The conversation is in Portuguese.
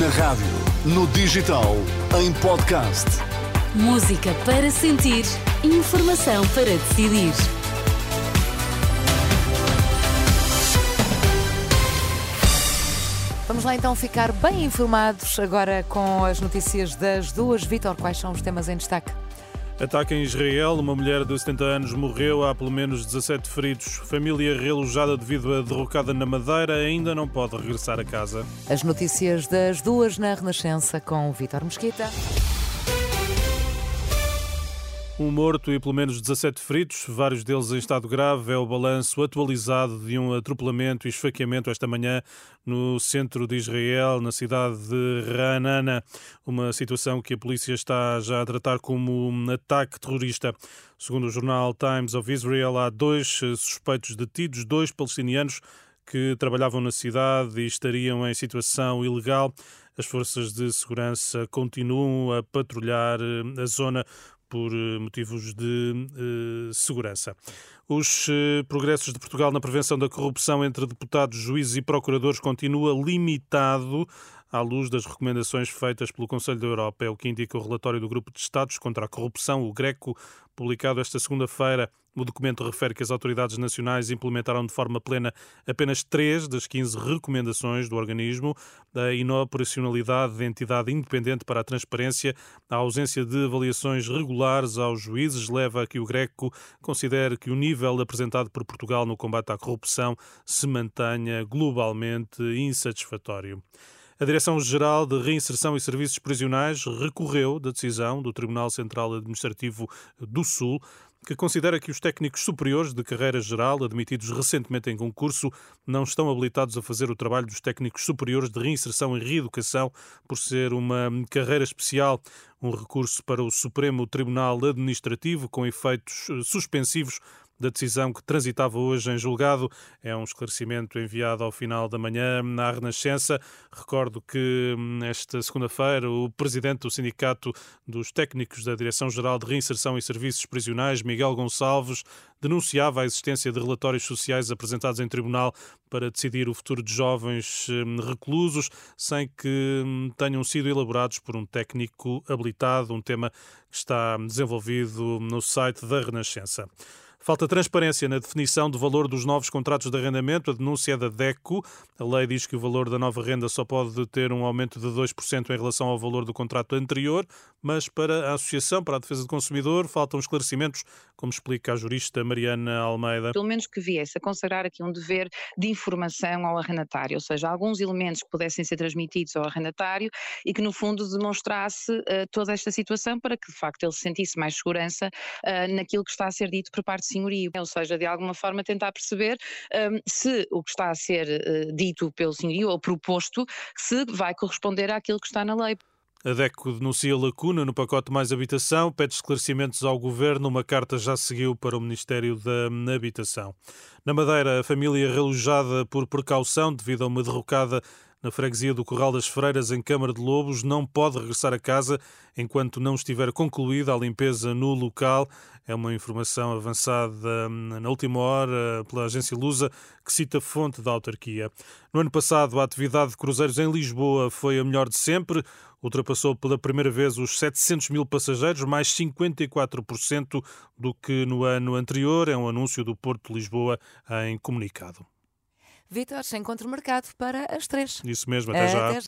Na rádio, no digital, em podcast. Música para sentir, informação para decidir. Vamos lá então ficar bem informados agora com as notícias das duas. Vitor, quais são os temas em destaque? Ataque em Israel. Uma mulher de 70 anos morreu. Há pelo menos 17 feridos. Família realojada devido à derrocada na Madeira ainda não pode regressar a casa. As notícias das duas na Renascença com Vitor Mesquita. Um morto e pelo menos 17 feridos, vários deles em estado grave, é o balanço atualizado de um atropelamento e esfaqueamento esta manhã no centro de Israel, na cidade de Ranana. Uma situação que a polícia está já a tratar como um ataque terrorista. Segundo o jornal Times of Israel, há dois suspeitos detidos, dois palestinianos que trabalhavam na cidade e estariam em situação ilegal. As forças de segurança continuam a patrulhar a zona por eh, motivos de uh, segurança. Os uh, progressos de Portugal na prevenção da corrupção entre deputados, juízes e procuradores continua limitado à luz das recomendações feitas pelo Conselho da Europa. É o que indica o relatório do Grupo de Estados contra a Corrupção, o GRECO, publicado esta segunda-feira. O documento refere que as autoridades nacionais implementaram de forma plena apenas três das 15 recomendações do organismo. A inoperacionalidade da entidade independente para a transparência, a ausência de avaliações regulares aos juízes, leva a que o Greco considere que o nível apresentado por Portugal no combate à corrupção se mantenha globalmente insatisfatório. A Direção-Geral de Reinserção e Serviços Prisionais recorreu da decisão do Tribunal Central Administrativo do Sul que considera que os técnicos superiores de carreira geral, admitidos recentemente em concurso, não estão habilitados a fazer o trabalho dos técnicos superiores de reinserção e reeducação por ser uma carreira especial. Um recurso para o Supremo Tribunal Administrativo com efeitos suspensivos da decisão que transitava hoje em julgado. É um esclarecimento enviado ao final da manhã na Renascença. Recordo que hum, esta segunda-feira o presidente do Sindicato dos Técnicos da Direção-Geral de Reinserção e Serviços Prisionais, Miguel Gonçalves, denunciava a existência de relatórios sociais apresentados em tribunal para decidir o futuro de jovens hum, reclusos sem que hum, tenham sido elaborados por um técnico habilitado, um tema que está desenvolvido no site da Renascença. Falta transparência na definição do valor dos novos contratos de arrendamento. A denúncia é da DECO. A lei diz que o valor da nova renda só pode ter um aumento de 2% em relação ao valor do contrato anterior, mas para a Associação para a Defesa do Consumidor faltam esclarecimentos, como explica a jurista Mariana Almeida. Pelo menos que viesse a consagrar aqui um dever de informação ao arrendatário, ou seja, alguns elementos que pudessem ser transmitidos ao arrendatário e que, no fundo, demonstrasse uh, toda esta situação para que, de facto, ele sentisse mais segurança uh, naquilo que está a ser dito por parte senhorio, ou seja, de alguma forma tentar perceber um, se o que está a ser uh, dito pelo senhorio ou proposto se vai corresponder àquilo que está na lei. A DECO denuncia lacuna no pacote Mais Habitação, pede esclarecimentos ao Governo. Uma carta já seguiu para o Ministério da Habitação. Na Madeira, a família relojada por precaução devido a uma derrocada na freguesia do Corral das Freiras, em Câmara de Lobos, não pode regressar a casa enquanto não estiver concluída a limpeza no local. É uma informação avançada hum, na última hora pela agência Lusa, que cita fonte da autarquia. No ano passado, a atividade de cruzeiros em Lisboa foi a melhor de sempre. Ultrapassou pela primeira vez os 700 mil passageiros, mais 54% do que no ano anterior. É um anúncio do Porto de Lisboa em comunicado. Vitor, encontro marcado para as três. Isso mesmo, até já. Até